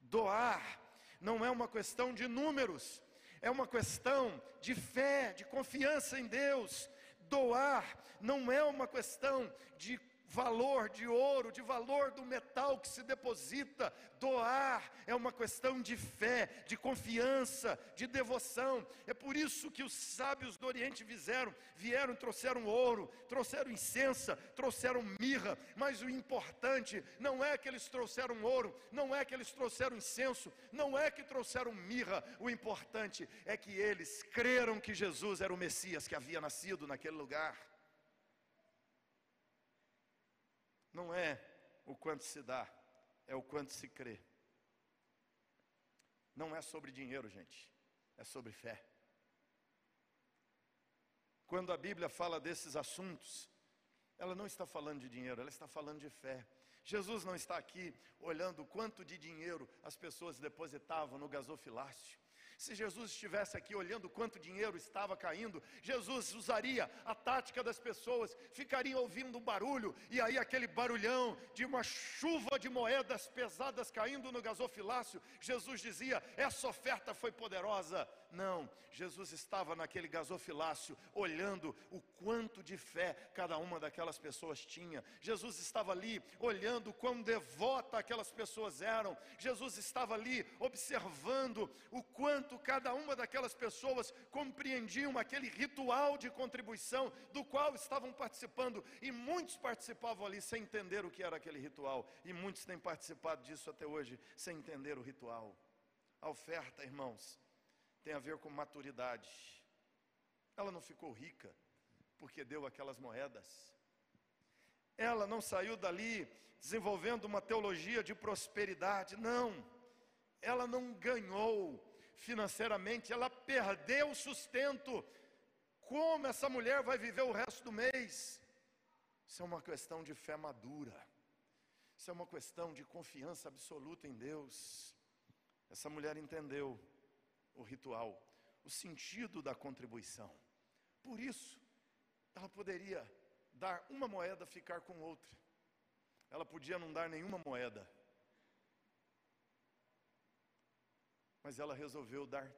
Doar não é uma questão de números, é uma questão de fé, de confiança em Deus. Doar não é uma questão de valor de ouro, de valor do metal que se deposita. Doar é uma questão de fé, de confiança, de devoção. É por isso que os sábios do Oriente vieram, vieram, trouxeram ouro, trouxeram incensa, trouxeram mirra, mas o importante não é que eles trouxeram ouro, não é que eles trouxeram incenso, não é que trouxeram mirra, o importante é que eles creram que Jesus era o Messias que havia nascido naquele lugar. Não é o quanto se dá, é o quanto se crê. Não é sobre dinheiro, gente, é sobre fé. Quando a Bíblia fala desses assuntos, ela não está falando de dinheiro, ela está falando de fé. Jesus não está aqui olhando quanto de dinheiro as pessoas depositavam no gasofilácio. Se Jesus estivesse aqui olhando quanto dinheiro estava caindo, Jesus usaria a tática das pessoas, ficariam ouvindo um barulho, e aí aquele barulhão de uma chuva de moedas pesadas caindo no gasofilácio, Jesus dizia: essa oferta foi poderosa. Não, Jesus estava naquele gasofilácio, olhando o quanto de fé cada uma daquelas pessoas tinha. Jesus estava ali, olhando quão devota aquelas pessoas eram. Jesus estava ali, observando o quanto cada uma daquelas pessoas compreendiam aquele ritual de contribuição do qual estavam participando. E muitos participavam ali sem entender o que era aquele ritual. E muitos têm participado disso até hoje, sem entender o ritual. A oferta, irmãos, tem a ver com maturidade. Ela não ficou rica porque deu aquelas moedas. Ela não saiu dali desenvolvendo uma teologia de prosperidade, não. Ela não ganhou financeiramente, ela perdeu o sustento. Como essa mulher vai viver o resto do mês? Isso é uma questão de fé madura. Isso é uma questão de confiança absoluta em Deus. Essa mulher entendeu o ritual, o sentido da contribuição. Por isso, ela poderia dar uma moeda, ficar com outra. Ela podia não dar nenhuma moeda. Mas ela resolveu dar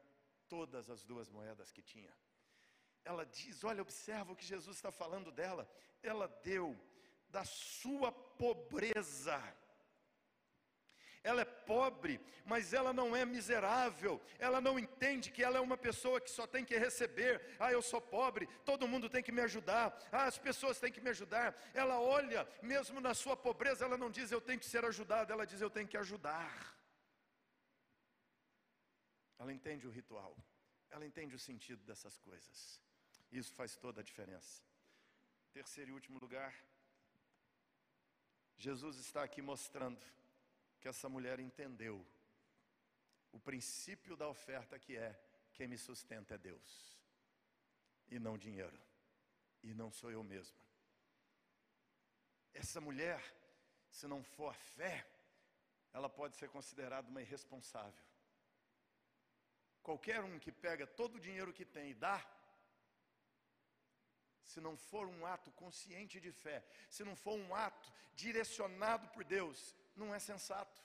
todas as duas moedas que tinha. Ela diz: Olha, observa o que Jesus está falando dela. Ela deu da sua pobreza ela é pobre, mas ela não é miserável, ela não entende que ela é uma pessoa que só tem que receber. Ah, eu sou pobre, todo mundo tem que me ajudar, ah, as pessoas têm que me ajudar. Ela olha, mesmo na sua pobreza, ela não diz eu tenho que ser ajudada, ela diz eu tenho que ajudar. Ela entende o ritual, ela entende o sentido dessas coisas. Isso faz toda a diferença. Terceiro e último lugar, Jesus está aqui mostrando que essa mulher entendeu o princípio da oferta que é quem me sustenta é Deus e não dinheiro e não sou eu mesma. Essa mulher, se não for a fé, ela pode ser considerada uma irresponsável. Qualquer um que pega todo o dinheiro que tem e dá, se não for um ato consciente de fé, se não for um ato direcionado por Deus, não é sensato.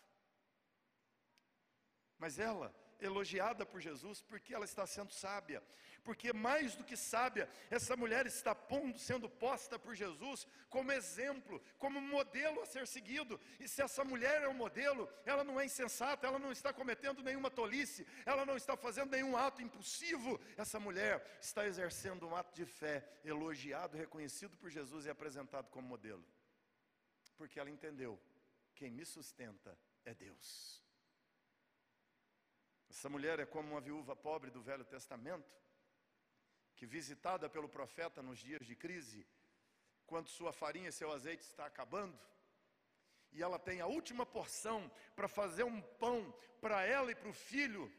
Mas ela, elogiada por Jesus, porque ela está sendo sábia, porque mais do que sábia, essa mulher está pondo, sendo posta por Jesus como exemplo, como modelo a ser seguido. E se essa mulher é um modelo, ela não é insensata, ela não está cometendo nenhuma tolice, ela não está fazendo nenhum ato impulsivo. Essa mulher está exercendo um ato de fé, elogiado, reconhecido por Jesus e apresentado como modelo, porque ela entendeu quem me sustenta é Deus. Essa mulher é como uma viúva pobre do Velho Testamento, que visitada pelo profeta nos dias de crise, quando sua farinha e seu azeite está acabando, e ela tem a última porção para fazer um pão para ela e para o filho.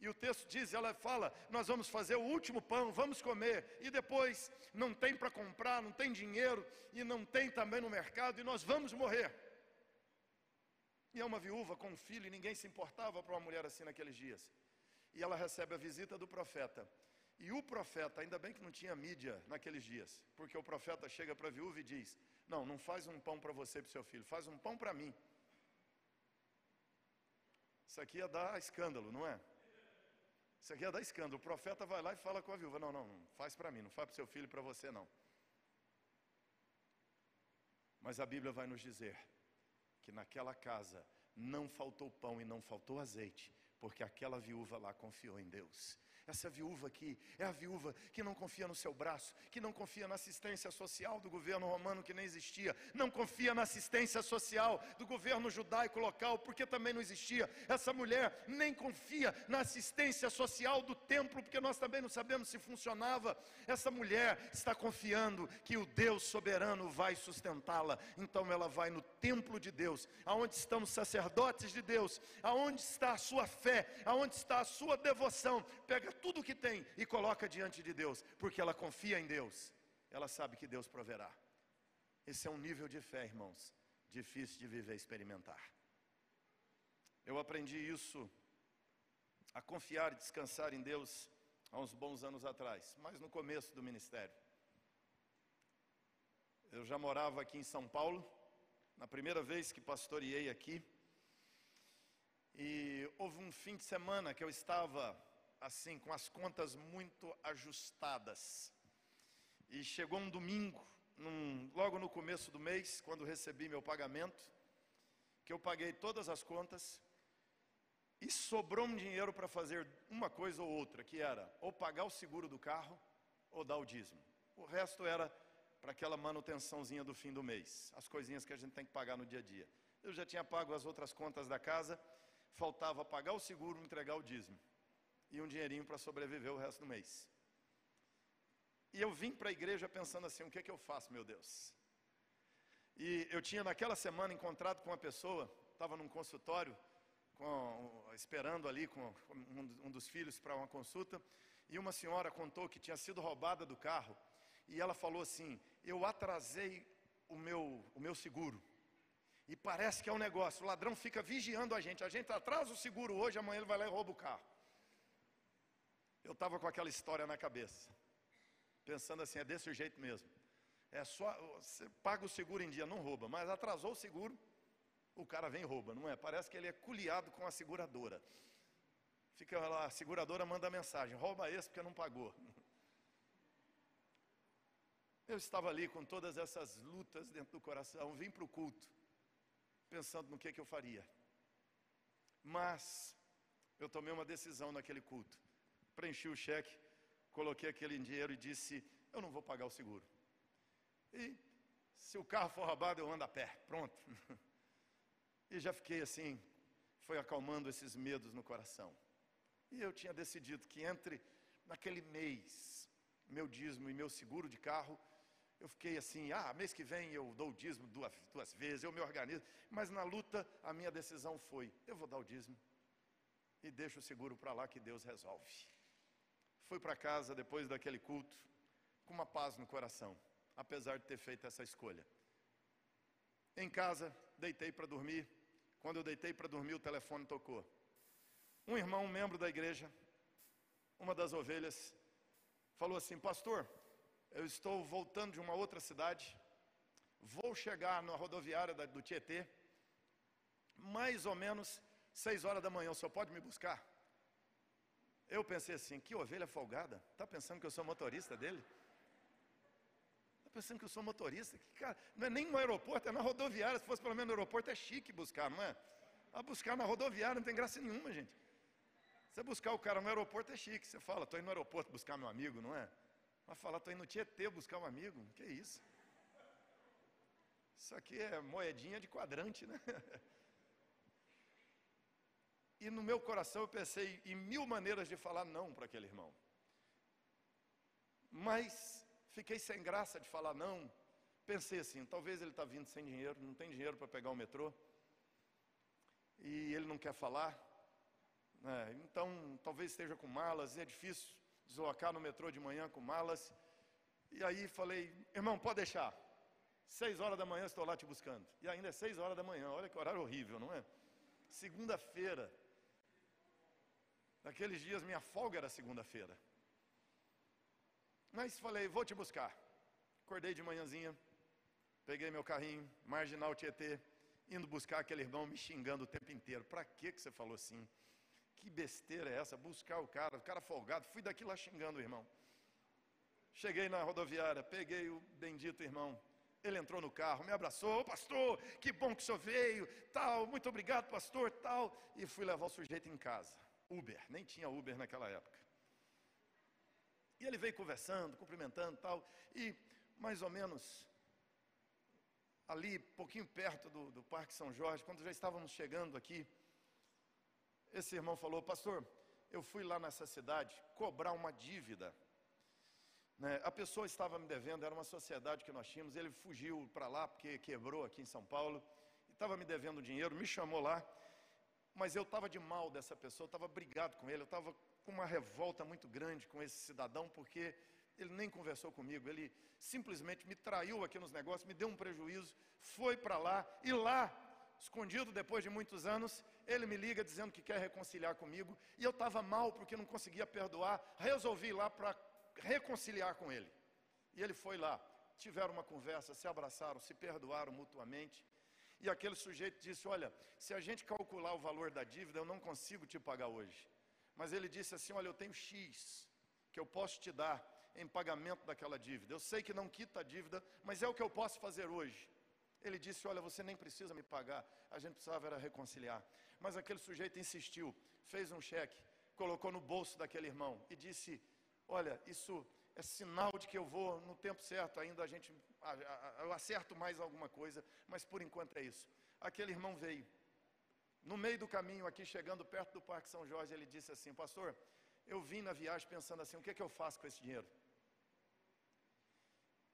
E o texto diz, ela fala: Nós vamos fazer o último pão, vamos comer, e depois não tem para comprar, não tem dinheiro, e não tem também no mercado, e nós vamos morrer. E é uma viúva com um filho, e ninguém se importava para uma mulher assim naqueles dias. E ela recebe a visita do profeta. E o profeta, ainda bem que não tinha mídia naqueles dias, porque o profeta chega para a viúva e diz: Não, não faz um pão para você e para o seu filho, faz um pão para mim. Isso aqui ia dar escândalo, não é? Isso aqui ia dar escândalo. O profeta vai lá e fala com a viúva: Não, não, não faz para mim, não faz para o seu filho e para você não. Mas a Bíblia vai nos dizer que naquela casa não faltou pão e não faltou azeite, porque aquela viúva lá confiou em Deus. Essa viúva aqui é a viúva que não confia no seu braço, que não confia na assistência social do governo romano que nem existia, não confia na assistência social do governo judaico local, porque também não existia. Essa mulher nem confia na assistência social do templo, porque nós também não sabemos se funcionava. Essa mulher está confiando que o Deus soberano vai sustentá-la. Então ela vai no templo de Deus, aonde estão os sacerdotes de Deus, aonde está a sua fé, aonde está a sua devoção. Pega tudo o que tem e coloca diante de Deus, porque ela confia em Deus, ela sabe que Deus proverá. Esse é um nível de fé, irmãos, difícil de viver e experimentar. Eu aprendi isso, a confiar e descansar em Deus, há uns bons anos atrás, mas no começo do ministério. Eu já morava aqui em São Paulo, na primeira vez que pastoreei aqui, e houve um fim de semana que eu estava assim, com as contas muito ajustadas. E chegou um domingo, num, logo no começo do mês, quando recebi meu pagamento, que eu paguei todas as contas e sobrou um dinheiro para fazer uma coisa ou outra, que era ou pagar o seguro do carro ou dar o dízimo. O resto era para aquela manutençãozinha do fim do mês, as coisinhas que a gente tem que pagar no dia a dia. Eu já tinha pago as outras contas da casa, faltava pagar o seguro entregar o dízimo e um dinheirinho para sobreviver o resto do mês. E eu vim para a igreja pensando assim: o que é que eu faço, meu Deus? E eu tinha naquela semana encontrado com uma pessoa, estava num consultório, com, esperando ali com um, dos filhos para uma consulta, e uma senhora contou que tinha sido roubada do carro, e ela falou assim: Eu atrasei o meu, o meu seguro. E parece que é um negócio, o ladrão fica vigiando a gente, a gente atrasa o seguro hoje, amanhã ele vai lá e rouba o carro. Eu estava com aquela história na cabeça, pensando assim: é desse jeito mesmo. É só, você paga o seguro em dia, não rouba, mas atrasou o seguro, o cara vem e rouba, não é? Parece que ele é culiado com a seguradora. Fica lá, a seguradora manda mensagem: rouba esse porque não pagou. Eu estava ali com todas essas lutas dentro do coração, vim para o culto, pensando no que, que eu faria. Mas eu tomei uma decisão naquele culto preenchi o cheque, coloquei aquele dinheiro e disse: Eu não vou pagar o seguro. E se o carro for roubado, eu ando a pé, pronto. E já fiquei assim, foi acalmando esses medos no coração. E eu tinha decidido que entre naquele mês, meu dízimo e meu seguro de carro, eu fiquei assim, ah, mês que vem eu dou o dízimo duas, duas vezes, eu me organizo. Mas na luta, a minha decisão foi: eu vou dar o dízimo e deixo o seguro para lá que Deus resolve. Fui para casa depois daquele culto com uma paz no coração, apesar de ter feito essa escolha. Em casa, deitei para dormir. Quando eu deitei para dormir, o telefone tocou. Um irmão, um membro da igreja, uma das ovelhas, falou assim: Pastor, eu estou voltando de uma outra cidade, vou chegar na rodoviária do Tietê, mais ou menos seis horas da manhã, o senhor pode me buscar? Eu pensei assim, que ovelha folgada, está pensando que eu sou motorista dele? Está pensando que eu sou motorista? Que, cara, não é nem no aeroporto, é na rodoviária. Se fosse pelo menos no aeroporto, é chique buscar, não é? A buscar na rodoviária não tem graça nenhuma, gente. Você buscar o cara no aeroporto é chique. Você fala, estou indo no aeroporto buscar meu amigo, não é? Mas falar, estou indo no Tietê buscar um amigo, que isso? Isso aqui é moedinha de quadrante, né? E no meu coração eu pensei em mil maneiras de falar não para aquele irmão. Mas fiquei sem graça de falar não. Pensei assim: talvez ele está vindo sem dinheiro, não tem dinheiro para pegar o metrô. E ele não quer falar. É, então, talvez esteja com malas. E é difícil deslocar no metrô de manhã com malas. E aí falei: irmão, pode deixar. Seis horas da manhã estou lá te buscando. E ainda é seis horas da manhã. Olha que horário horrível, não é? Segunda-feira. Naqueles dias minha folga era segunda-feira. Mas falei, vou te buscar. Acordei de manhãzinha, peguei meu carrinho, marginal Tietê, indo buscar aquele irmão me xingando o tempo inteiro. Para que você falou assim? Que besteira é essa? Buscar o cara, o cara folgado. Fui daqui lá xingando o irmão. Cheguei na rodoviária, peguei o bendito irmão, Ele entrou no carro, me abraçou, pastor, que bom que o senhor veio, tal, muito obrigado, pastor, tal. E fui levar o sujeito em casa. Uber, nem tinha Uber naquela época. E ele veio conversando, cumprimentando tal. E mais ou menos ali, pouquinho perto do, do Parque São Jorge, quando já estávamos chegando aqui, esse irmão falou, pastor, eu fui lá nessa cidade cobrar uma dívida né? A pessoa estava me devendo, era uma sociedade que nós tínhamos, ele fugiu para lá porque quebrou aqui em São Paulo, estava me devendo dinheiro, me chamou lá, mas eu estava de mal dessa pessoa, estava brigado com ele, eu estava com uma revolta muito grande com esse cidadão, porque ele nem conversou comigo, ele simplesmente me traiu aqui nos negócios, me deu um prejuízo, foi para lá, e lá, escondido depois de muitos anos, ele me liga dizendo que quer reconciliar comigo, e eu estava mal porque não conseguia perdoar, resolvi ir lá para reconciliar com ele. E ele foi lá, tiveram uma conversa, se abraçaram, se perdoaram mutuamente. E aquele sujeito disse: Olha, se a gente calcular o valor da dívida, eu não consigo te pagar hoje. Mas ele disse assim: Olha, eu tenho X que eu posso te dar em pagamento daquela dívida. Eu sei que não quita a dívida, mas é o que eu posso fazer hoje. Ele disse: Olha, você nem precisa me pagar, a gente precisava era reconciliar. Mas aquele sujeito insistiu, fez um cheque, colocou no bolso daquele irmão e disse: Olha, isso é sinal de que eu vou no tempo certo, ainda a gente, eu acerto mais alguma coisa, mas por enquanto é isso. Aquele irmão veio. No meio do caminho, aqui chegando perto do Parque São Jorge, ele disse assim: Pastor, eu vim na viagem pensando assim: o que, é que eu faço com esse dinheiro?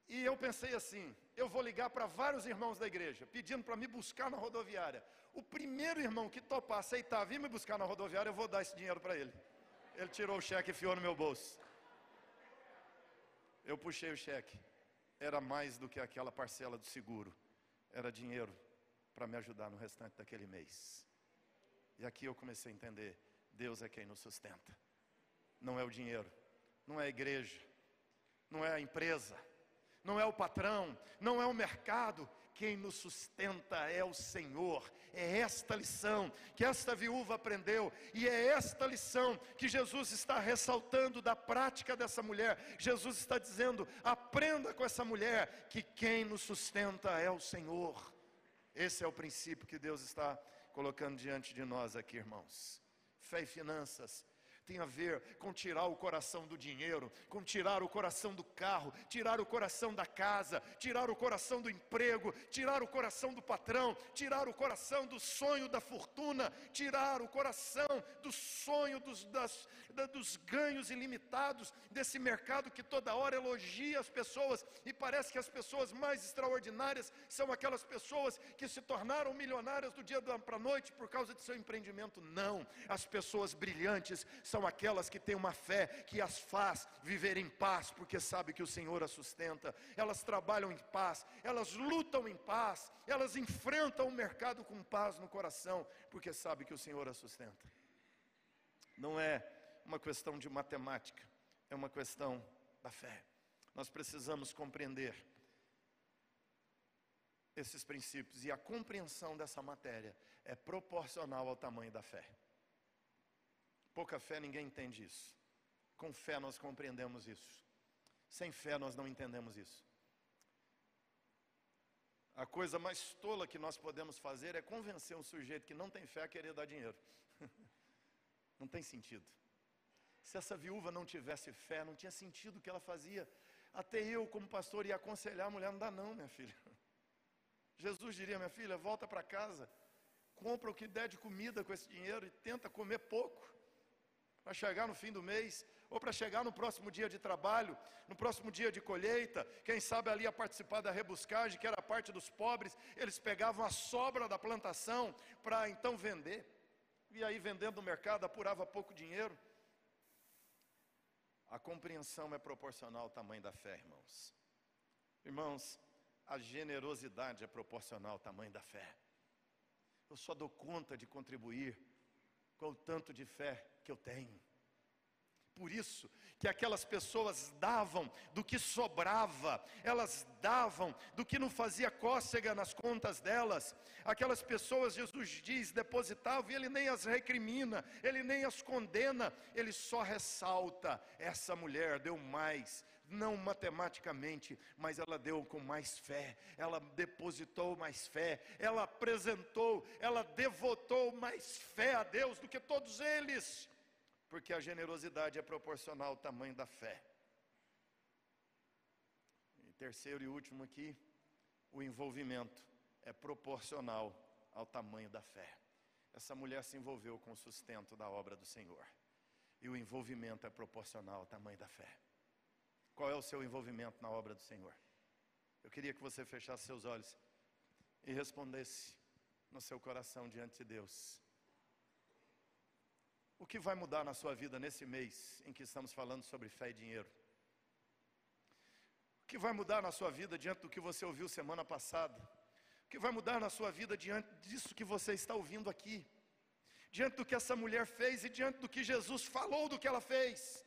E eu pensei assim: eu vou ligar para vários irmãos da igreja, pedindo para me buscar na rodoviária. O primeiro irmão que topar, aceitar, vir me buscar na rodoviária, eu vou dar esse dinheiro para ele. Ele tirou o cheque e enfiou no meu bolso. Eu puxei o cheque. Era mais do que aquela parcela do seguro. Era dinheiro para me ajudar no restante daquele mês. E aqui eu comecei a entender: Deus é quem nos sustenta. Não é o dinheiro, não é a igreja, não é a empresa, não é o patrão, não é o mercado, quem nos sustenta é o Senhor. É esta lição que esta viúva aprendeu, e é esta lição que Jesus está ressaltando da prática dessa mulher. Jesus está dizendo: aprenda com essa mulher, que quem nos sustenta é o Senhor. Esse é o princípio que Deus está colocando diante de nós aqui, irmãos. Fé e finanças tem a ver com tirar o coração do dinheiro, com tirar o coração do carro, tirar o coração da casa, tirar o coração do emprego, tirar o coração do patrão, tirar o coração do sonho da fortuna, tirar o coração do sonho dos, das, dos ganhos ilimitados desse mercado que toda hora elogia as pessoas e parece que as pessoas mais extraordinárias são aquelas pessoas que se tornaram milionárias do dia para a noite por causa de seu empreendimento. Não, as pessoas brilhantes são são aquelas que têm uma fé que as faz viver em paz, porque sabe que o Senhor as sustenta. Elas trabalham em paz, elas lutam em paz, elas enfrentam o mercado com paz no coração, porque sabe que o Senhor as sustenta. Não é uma questão de matemática, é uma questão da fé. Nós precisamos compreender esses princípios e a compreensão dessa matéria é proporcional ao tamanho da fé. Pouca fé ninguém entende isso. Com fé nós compreendemos isso. Sem fé nós não entendemos isso. A coisa mais tola que nós podemos fazer é convencer um sujeito que não tem fé a querer dar dinheiro. não tem sentido. Se essa viúva não tivesse fé, não tinha sentido o que ela fazia. Até eu, como pastor, ia aconselhar a mulher: não dá, não, minha filha. Jesus diria: minha filha, volta para casa, compra o que der de comida com esse dinheiro e tenta comer pouco para chegar no fim do mês, ou para chegar no próximo dia de trabalho, no próximo dia de colheita, quem sabe ali a participar da rebuscagem, que era a parte dos pobres, eles pegavam a sobra da plantação para então vender, e aí vendendo no mercado apurava pouco dinheiro. A compreensão é proporcional ao tamanho da fé, irmãos. Irmãos, a generosidade é proporcional ao tamanho da fé. Eu só dou conta de contribuir com o tanto de fé que eu tenho. Por isso que aquelas pessoas davam do que sobrava, elas davam do que não fazia cócega nas contas delas. Aquelas pessoas, Jesus diz, depositavam e ele nem as recrimina, ele nem as condena, ele só ressalta: essa mulher deu mais não matematicamente, mas ela deu com mais fé, ela depositou mais fé, ela apresentou, ela devotou mais fé a Deus do que todos eles, porque a generosidade é proporcional ao tamanho da fé. E terceiro e último aqui, o envolvimento é proporcional ao tamanho da fé. Essa mulher se envolveu com o sustento da obra do Senhor. E o envolvimento é proporcional ao tamanho da fé. Qual é o seu envolvimento na obra do Senhor? Eu queria que você fechasse seus olhos e respondesse no seu coração diante de Deus. O que vai mudar na sua vida nesse mês em que estamos falando sobre fé e dinheiro? O que vai mudar na sua vida diante do que você ouviu semana passada? O que vai mudar na sua vida diante disso que você está ouvindo aqui? Diante do que essa mulher fez e diante do que Jesus falou do que ela fez?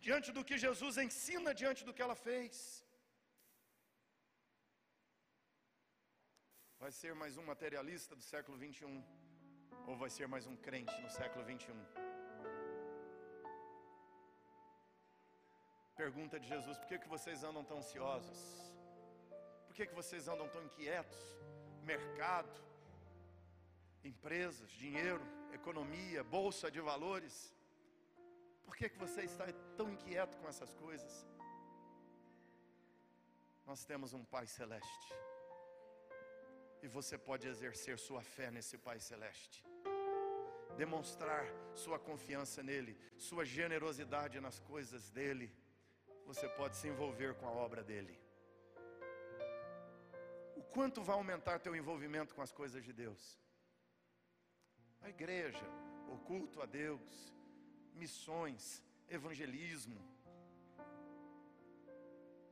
Diante do que Jesus ensina diante do que ela fez? Vai ser mais um materialista do século 21 ou vai ser mais um crente no século 21? Pergunta de Jesus: por que, que vocês andam tão ansiosos? Por que, que vocês andam tão inquietos? mercado, empresas, dinheiro, economia, bolsa de valores. Por que, que você está tão inquieto com essas coisas? Nós temos um Pai Celeste. E você pode exercer sua fé nesse Pai Celeste. Demonstrar sua confiança nele, sua generosidade nas coisas dele. Você pode se envolver com a obra dele quanto vai aumentar teu envolvimento com as coisas de Deus? A igreja, o culto a Deus, missões, evangelismo,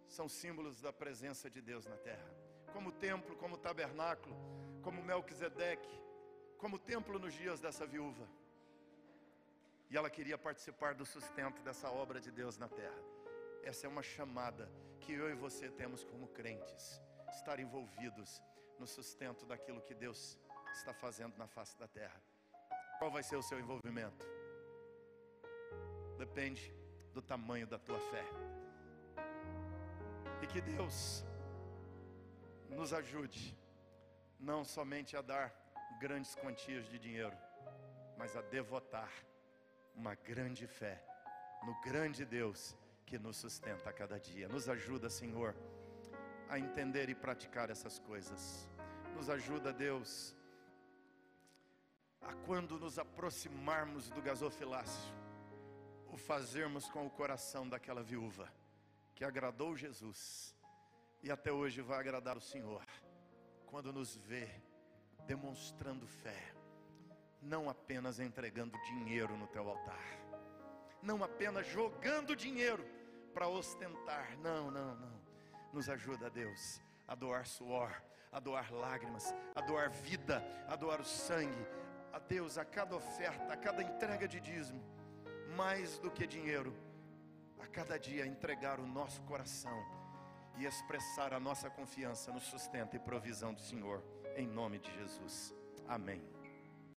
são símbolos da presença de Deus na terra. Como templo, como tabernáculo, como Melquisedeque, como templo nos dias dessa viúva. E ela queria participar do sustento dessa obra de Deus na terra. Essa é uma chamada que eu e você temos como crentes estar envolvidos no sustento daquilo que Deus está fazendo na face da terra. Qual vai ser o seu envolvimento? Depende do tamanho da tua fé. E que Deus nos ajude, não somente a dar grandes quantias de dinheiro, mas a devotar uma grande fé no grande Deus que nos sustenta a cada dia. Nos ajuda, Senhor a entender e praticar essas coisas. Nos ajuda, Deus, a quando nos aproximarmos do gasofilácio, o fazermos com o coração daquela viúva que agradou Jesus e até hoje vai agradar o Senhor, quando nos vê demonstrando fé, não apenas entregando dinheiro no teu altar, não apenas jogando dinheiro para ostentar, não, não, não nos ajuda, Deus, a doar suor, a doar lágrimas, a doar vida, a doar o sangue. A Deus, a cada oferta, a cada entrega de dízimo, mais do que dinheiro, a cada dia entregar o nosso coração e expressar a nossa confiança no sustento e provisão do Senhor, em nome de Jesus. Amém.